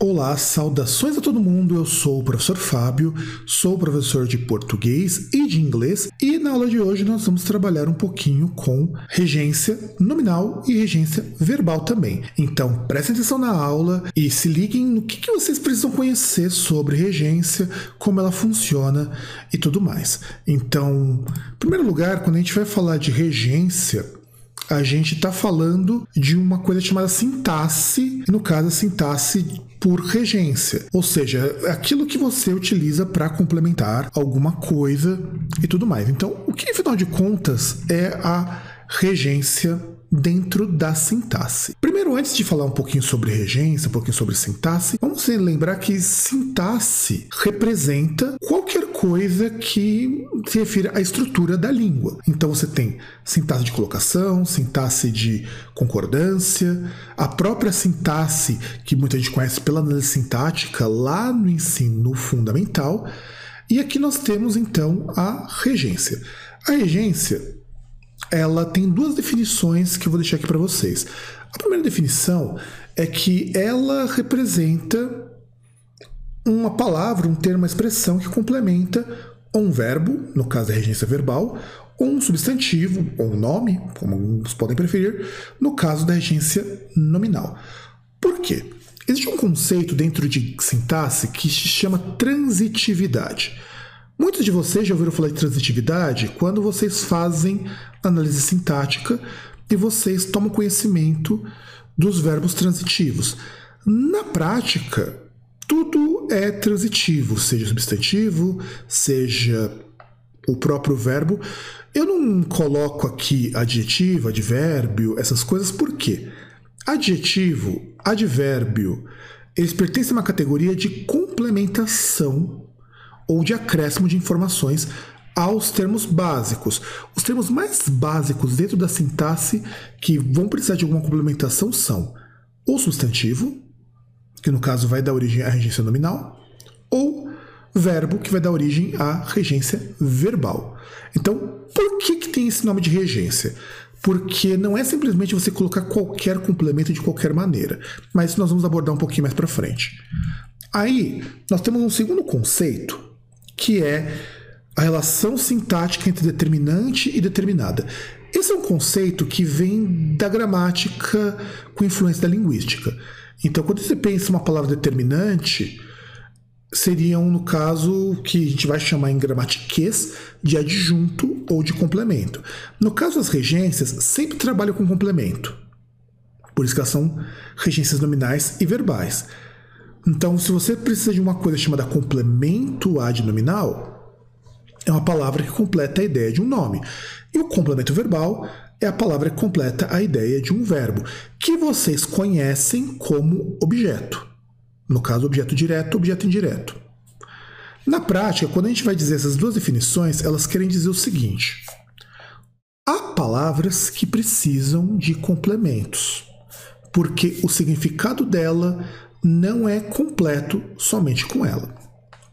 Olá, saudações a todo mundo. Eu sou o professor Fábio, sou professor de português e de inglês, e na aula de hoje nós vamos trabalhar um pouquinho com regência nominal e regência verbal também. Então, prestem atenção na aula e se liguem no que, que vocês precisam conhecer sobre regência, como ela funciona e tudo mais. Então, em primeiro lugar, quando a gente vai falar de regência, a gente está falando de uma coisa chamada sintaxe, no caso a sintaxe por regência, ou seja, aquilo que você utiliza para complementar alguma coisa e tudo mais. Então, o que afinal de contas é a regência dentro da sintaxe. Primeiro, antes de falar um pouquinho sobre regência, um pouquinho sobre sintaxe, vamos lembrar que sintaxe representa qualquer coisa que se refira à estrutura da língua. Então você tem sintaxe de colocação, sintaxe de concordância, a própria sintaxe que muita gente conhece pela análise sintática lá no ensino fundamental. E aqui nós temos então a regência. A regência ela tem duas definições que eu vou deixar aqui para vocês. A primeira definição é que ela representa uma palavra, um termo, uma expressão que complementa um verbo, no caso da regência verbal, ou um substantivo, ou um nome, como alguns podem preferir, no caso da regência nominal. Por quê? Existe um conceito dentro de sintaxe que se chama transitividade. Muitos de vocês já ouviram falar de transitividade quando vocês fazem análise sintática e vocês tomam conhecimento dos verbos transitivos. Na prática, tudo é transitivo, seja substantivo, seja o próprio verbo. Eu não coloco aqui adjetivo, advérbio, essas coisas, por quê? Adjetivo, advérbio, eles pertencem a uma categoria de complementação ou de acréscimo de informações aos termos básicos. Os termos mais básicos dentro da sintaxe que vão precisar de alguma complementação são o substantivo, que no caso vai dar origem à regência nominal, ou verbo, que vai dar origem à regência verbal. Então, por que, que tem esse nome de regência? Porque não é simplesmente você colocar qualquer complemento de qualquer maneira, mas isso nós vamos abordar um pouquinho mais para frente. Aí, nós temos um segundo conceito que é a relação sintática entre determinante e determinada. Esse é um conceito que vem da gramática com influência da linguística. Então, quando você pensa uma palavra determinante, seriam, no caso, que a gente vai chamar em gramatiquês de adjunto ou de complemento. No caso das regências, sempre trabalham com complemento. Por isso que elas são regências nominais e verbais. Então, se você precisa de uma coisa chamada complemento adnominal, é uma palavra que completa a ideia de um nome. E o complemento verbal é a palavra que completa a ideia de um verbo, que vocês conhecem como objeto. No caso, objeto direto, objeto indireto. Na prática, quando a gente vai dizer essas duas definições, elas querem dizer o seguinte: há palavras que precisam de complementos, porque o significado dela não é completo somente com ela.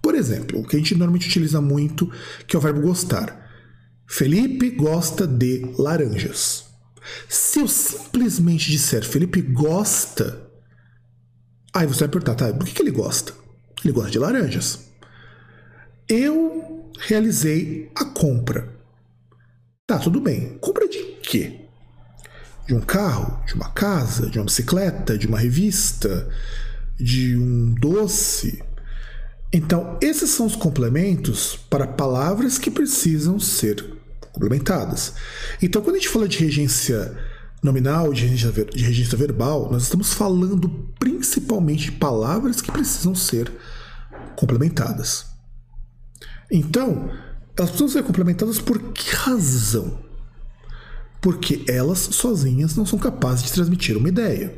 Por exemplo, o que a gente normalmente utiliza muito, que é o verbo gostar. Felipe gosta de laranjas. Se eu simplesmente disser Felipe gosta, aí você vai perguntar, tá, por que, ele gosta? Ele gosta de laranjas. Eu realizei a compra. Tá, tudo bem. Compra de quê? De um carro, de uma casa, de uma bicicleta, de uma revista, de um doce. Então, esses são os complementos para palavras que precisam ser complementadas. Então, quando a gente fala de regência nominal, de regência, de regência verbal, nós estamos falando principalmente de palavras que precisam ser complementadas. Então, elas precisam ser complementadas por que razão? Porque elas sozinhas não são capazes de transmitir uma ideia.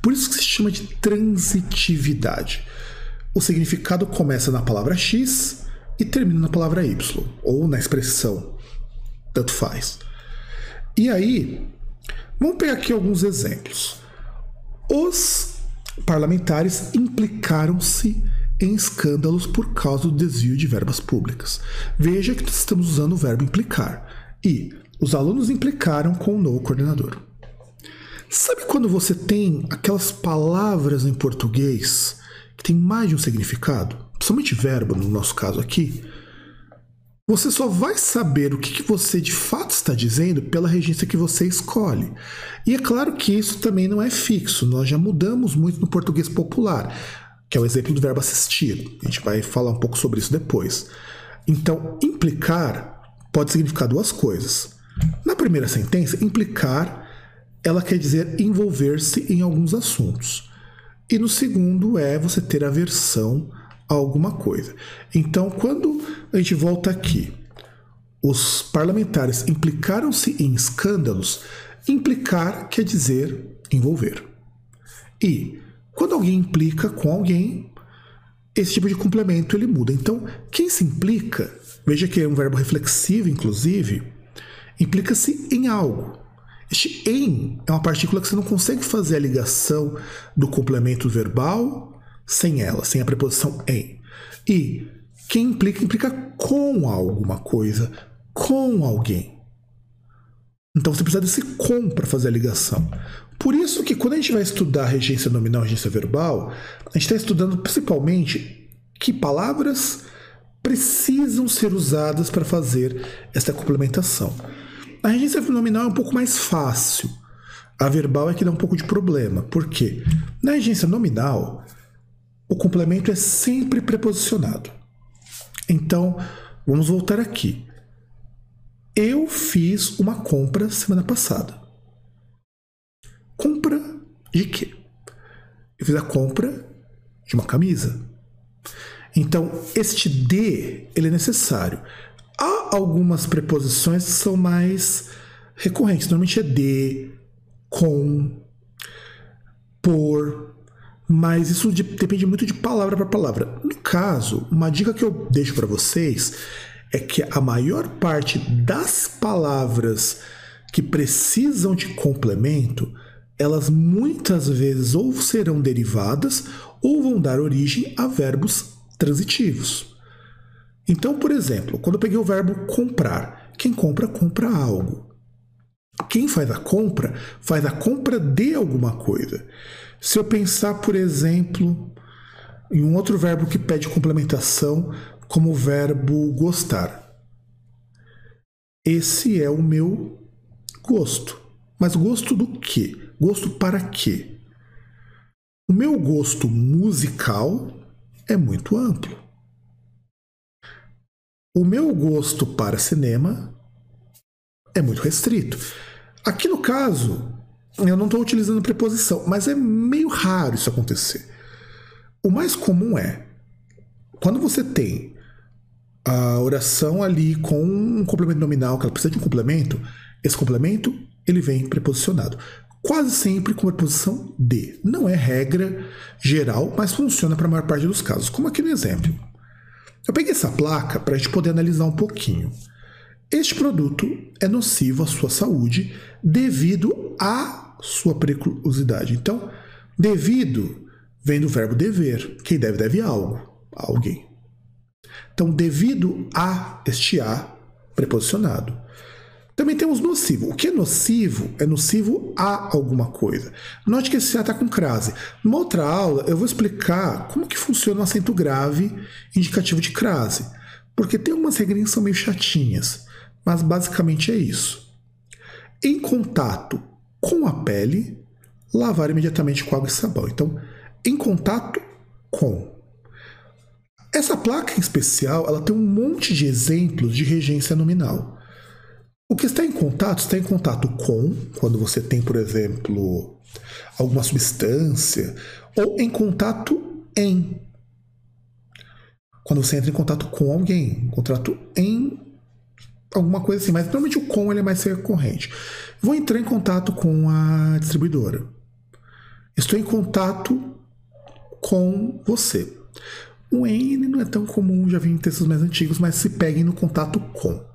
Por isso que se chama de transitividade. O significado começa na palavra X e termina na palavra Y, ou na expressão. Tanto faz. E aí, vamos pegar aqui alguns exemplos. Os parlamentares implicaram-se em escândalos por causa do desvio de verbas públicas. Veja que estamos usando o verbo implicar. E os alunos implicaram com o novo coordenador. Sabe quando você tem aquelas palavras em português que tem mais de um significado, principalmente verbo no nosso caso aqui, você só vai saber o que, que você de fato está dizendo pela regência que você escolhe. E é claro que isso também não é fixo, nós já mudamos muito no português popular, que é o exemplo do verbo assistir. A gente vai falar um pouco sobre isso depois. Então, implicar pode significar duas coisas. Na primeira sentença, implicar ela quer dizer envolver-se em alguns assuntos. E no segundo é você ter aversão alguma coisa. Então, quando a gente volta aqui, os parlamentares implicaram-se em escândalos, implicar quer dizer envolver. E quando alguém implica com alguém, esse tipo de complemento ele muda. Então, quem se implica, veja que é um verbo reflexivo, inclusive, implica-se em algo. Este em é uma partícula que você não consegue fazer a ligação do complemento verbal sem ela, sem a preposição em. E quem implica, implica com alguma coisa, com alguém. Então você precisa desse com para fazer a ligação. Por isso que quando a gente vai estudar regência nominal, regência verbal, a gente está estudando principalmente que palavras precisam ser usadas para fazer essa complementação. A regência nominal é um pouco mais fácil. A verbal é que dá um pouco de problema. Por quê? Na regência nominal, o complemento é sempre preposicionado. Então, vamos voltar aqui. Eu fiz uma compra semana passada. Compra de quê? Eu fiz a compra de uma camisa. Então, este de, ele é necessário. Há algumas preposições que são mais recorrentes. Normalmente é de, com, por, mas isso de, depende muito de palavra para palavra. No caso, uma dica que eu deixo para vocês é que a maior parte das palavras que precisam de complemento, elas muitas vezes ou serão derivadas ou vão dar origem a verbos transitivos. Então, por exemplo, quando eu peguei o verbo comprar, quem compra, compra algo. Quem faz a compra, faz a compra de alguma coisa. Se eu pensar, por exemplo, em um outro verbo que pede complementação, como o verbo gostar. Esse é o meu gosto. Mas gosto do quê? Gosto para quê? O meu gosto musical é muito amplo. O meu gosto para cinema é muito restrito. Aqui no caso, eu não estou utilizando preposição, mas é meio raro isso acontecer. O mais comum é quando você tem a oração ali com um complemento nominal, que ela precisa de um complemento, esse complemento ele vem preposicionado. Quase sempre com a preposição de. Não é regra geral, mas funciona para a maior parte dos casos. Como aqui no exemplo. Eu peguei essa placa para a gente poder analisar um pouquinho. Este produto é nocivo à sua saúde devido a sua periculosidade. Então, devido vem do verbo dever. Quem deve, deve algo, a alguém. Então, devido a este a preposicionado. Também temos nocivo. O que é nocivo? É nocivo a alguma coisa. Note que esse a está com crase. Numa outra aula, eu vou explicar como que funciona o acento grave indicativo de crase. Porque tem umas regrinhas que são meio chatinhas. Mas basicamente é isso. Em contato com a pele, lavar imediatamente com água e sabão. Então, em contato com. Essa placa em especial, ela tem um monte de exemplos de regência nominal. O que está em contato está em contato com, quando você tem, por exemplo, alguma substância, ou em contato em. Quando você entra em contato com alguém, contato em alguma coisa assim, mas normalmente o com ele é mais recorrente. Vou entrar em contato com a distribuidora. Estou em contato com você. O N não é tão comum, já vi em textos mais antigos, mas se peguem no contato com.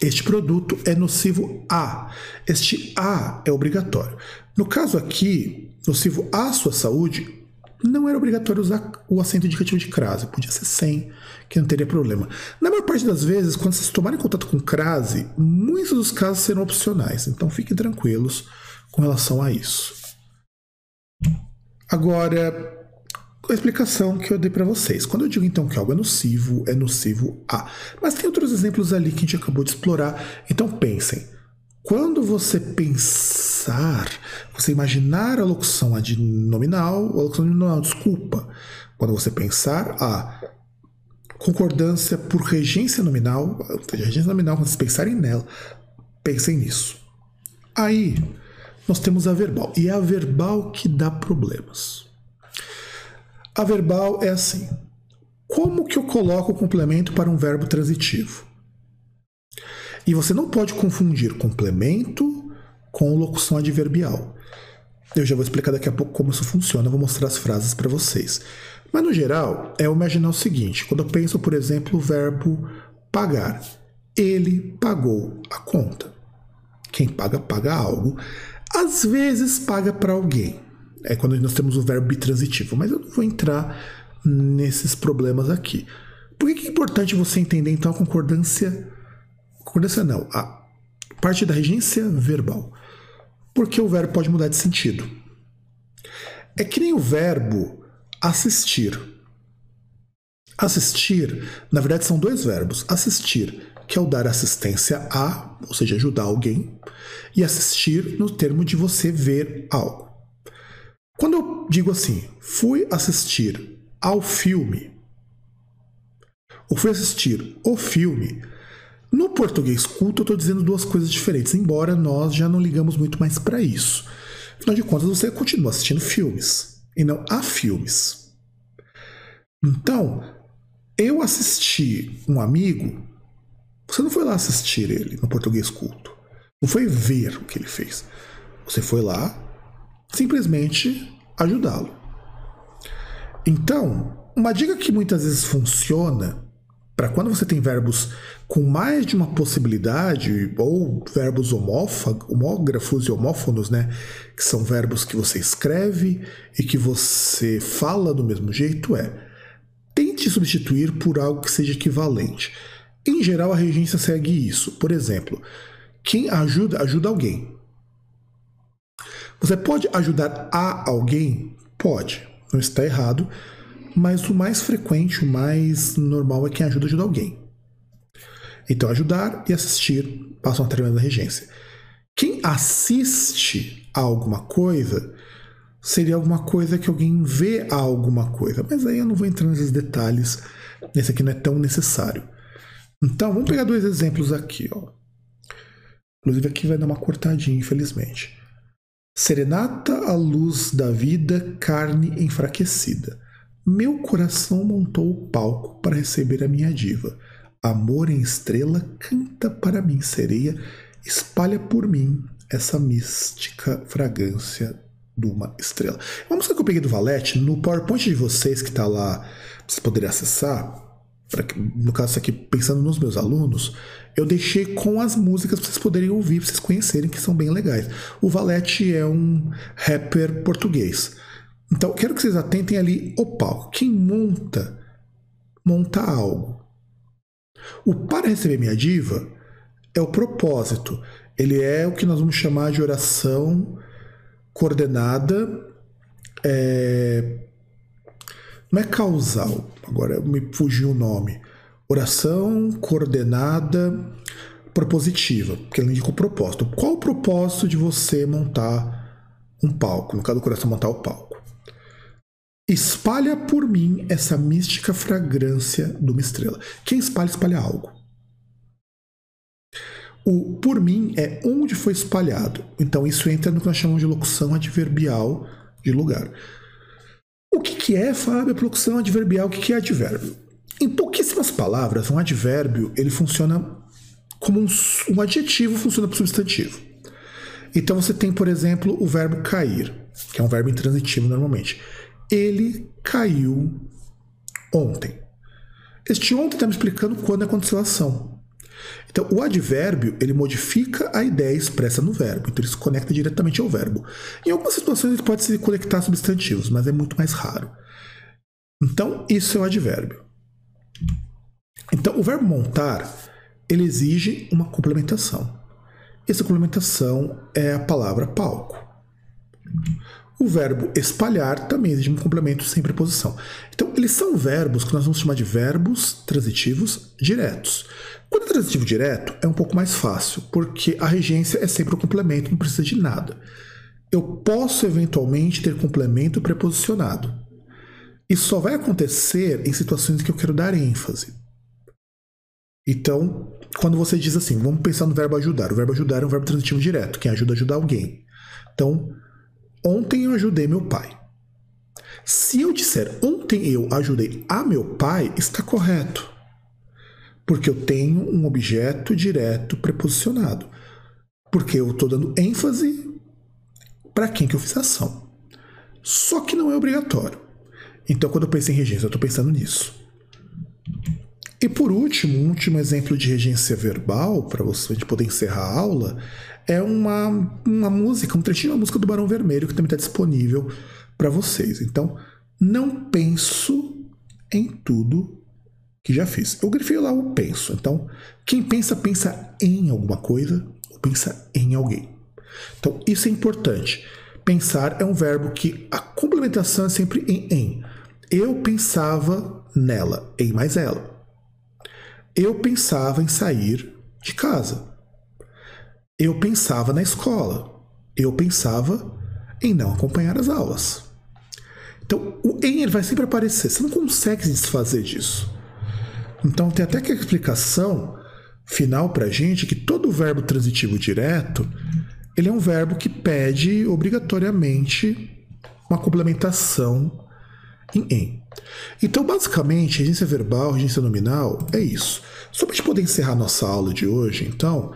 Este produto é nocivo a. Este a é obrigatório. No caso aqui, nocivo à sua saúde, não era obrigatório usar o acento indicativo de crase, podia ser sem, que não teria problema. Na maior parte das vezes, quando vocês tomarem contato com crase, muitos dos casos serão opcionais, então fiquem tranquilos com relação a isso. Agora, a explicação que eu dei para vocês. Quando eu digo então que algo é nocivo, é nocivo a. Mas tem outros exemplos ali que a gente acabou de explorar. Então pensem. Quando você pensar, você imaginar a locução adnominal, a locução adnominal, desculpa. Quando você pensar a concordância por regência nominal, regência nominal, quando vocês pensarem nela, pensem nisso. Aí, nós temos a verbal. E é a verbal que dá problemas. A verbal é assim. Como que eu coloco o complemento para um verbo transitivo? E você não pode confundir complemento com locução adverbial. Eu já vou explicar daqui a pouco como isso funciona, vou mostrar as frases para vocês. Mas no geral, é imaginar o seguinte: quando eu penso, por exemplo, o verbo pagar, ele pagou a conta. Quem paga, paga algo. Às vezes paga para alguém. É quando nós temos o verbo bitransitivo, mas eu não vou entrar nesses problemas aqui. Por que é importante você entender então a concordância? Concordância não, a parte da regência verbal. Porque o verbo pode mudar de sentido. É que nem o verbo assistir. Assistir, na verdade, são dois verbos. Assistir que é o dar assistência a, ou seja, ajudar alguém, e assistir no termo de você ver algo. Quando eu digo assim, fui assistir ao filme, ou fui assistir o filme, no português culto eu estou dizendo duas coisas diferentes, embora nós já não ligamos muito mais para isso. Afinal de contas, você continua assistindo filmes, e não a filmes. Então, eu assisti um amigo você não foi lá assistir ele no português culto. Não foi ver o que ele fez. Você foi lá simplesmente ajudá-lo. Então, uma dica que muitas vezes funciona para quando você tem verbos com mais de uma possibilidade, ou verbos homógrafos e homófonos, né? Que são verbos que você escreve e que você fala do mesmo jeito, é tente substituir por algo que seja equivalente. Em geral, a regência segue isso. Por exemplo, quem ajuda, ajuda alguém. Você pode ajudar a alguém? Pode. Não está errado. Mas o mais frequente, o mais normal é quem ajuda, ajuda alguém. Então, ajudar e assistir passam a tremenda regência. Quem assiste a alguma coisa seria alguma coisa que alguém vê a alguma coisa. Mas aí eu não vou entrar nesses detalhes. Esse aqui não é tão necessário. Então, vamos pegar dois exemplos aqui. Ó. Inclusive, aqui vai dar uma cortadinha, infelizmente. Serenata à luz da vida, carne enfraquecida. Meu coração montou o palco para receber a minha diva. Amor em estrela, canta para mim, sereia, espalha por mim essa mística fragrância de uma estrela. Uma música que eu peguei do Valete, no PowerPoint de vocês que está lá, pra vocês poderem acessar, pra, no caso aqui pensando nos meus alunos, eu deixei com as músicas para vocês poderem ouvir, para vocês conhecerem que são bem legais. O Valete é um rapper português. Então, quero que vocês atentem ali o palco. Quem monta, monta algo. O para receber minha diva é o propósito. Ele é o que nós vamos chamar de oração coordenada é, não é causal, agora me fugiu o nome. Oração coordenada propositiva, porque ela indica o propósito. Qual o propósito de você montar um palco? No caso do coração, montar o palco. Espalha por mim essa mística fragrância de uma estrela. Quem espalha, espalha algo. O por mim é onde foi espalhado. Então isso entra no que nós chamamos de locução adverbial de lugar. O que, que é, Fábio, a locução adverbial? O que, que é advérbio? Em pouquíssimas palavras, um advérbio ele funciona como um, um adjetivo funciona para substantivo. Então você tem, por exemplo, o verbo cair, que é um verbo intransitivo normalmente. Ele caiu ontem. Este ontem está me explicando quando aconteceu a ação. Então, o advérbio, ele modifica a ideia expressa no verbo, então ele se conecta diretamente ao verbo. Em algumas situações ele pode se conectar a substantivos, mas é muito mais raro. Então, isso é o advérbio. Então, o verbo montar, ele exige uma complementação. Essa complementação é a palavra palco. O verbo espalhar também exige um complemento sem preposição. Então, eles são verbos que nós vamos chamar de verbos transitivos diretos. Quando é transitivo direto, é um pouco mais fácil, porque a regência é sempre o complemento, não precisa de nada. Eu posso eventualmente ter complemento preposicionado. Isso só vai acontecer em situações em que eu quero dar ênfase. Então, quando você diz assim, vamos pensar no verbo ajudar. O verbo ajudar é um verbo transitivo direto, quem ajuda a ajudar alguém. Então, ontem eu ajudei meu pai. Se eu disser ontem eu ajudei a meu pai, está correto. Porque eu tenho um objeto direto preposicionado. Porque eu estou dando ênfase para quem que eu fiz a ação. Só que não é obrigatório. Então, quando eu penso em regência, eu estou pensando nisso. E por último, um último exemplo de regência verbal, para você poder encerrar a aula, é uma, uma música, um trechinho da música do Barão Vermelho, que também está disponível para vocês. Então, não penso em tudo que já fiz. Eu grifei lá o penso. Então, quem pensa, pensa em alguma coisa ou pensa em alguém. Então, isso é importante. Pensar é um verbo que a complementação é sempre em em. Eu pensava nela, em mais ela. Eu pensava em sair de casa. Eu pensava na escola. Eu pensava em não acompanhar as aulas. Então, o em ele vai sempre aparecer. Você não consegue se desfazer disso. Então, tem até que a explicação final para gente que todo verbo transitivo direto ele é um verbo que pede obrigatoriamente uma complementação em em. Então, basicamente, regência verbal, regência nominal é isso. Só para a gente poder encerrar nossa aula de hoje, então,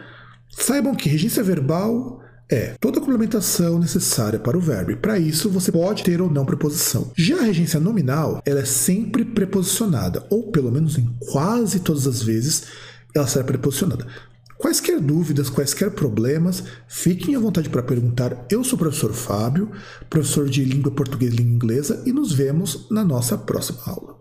saibam que regência verbal é toda a complementação necessária para o verbo. Para isso, você pode ter ou não preposição. Já a regência nominal, ela é sempre preposicionada, ou pelo menos em quase todas as vezes, ela será preposicionada. Quaisquer dúvidas, quaisquer problemas, fiquem à vontade para perguntar. Eu sou o professor Fábio, professor de língua portuguesa e língua inglesa, e nos vemos na nossa próxima aula.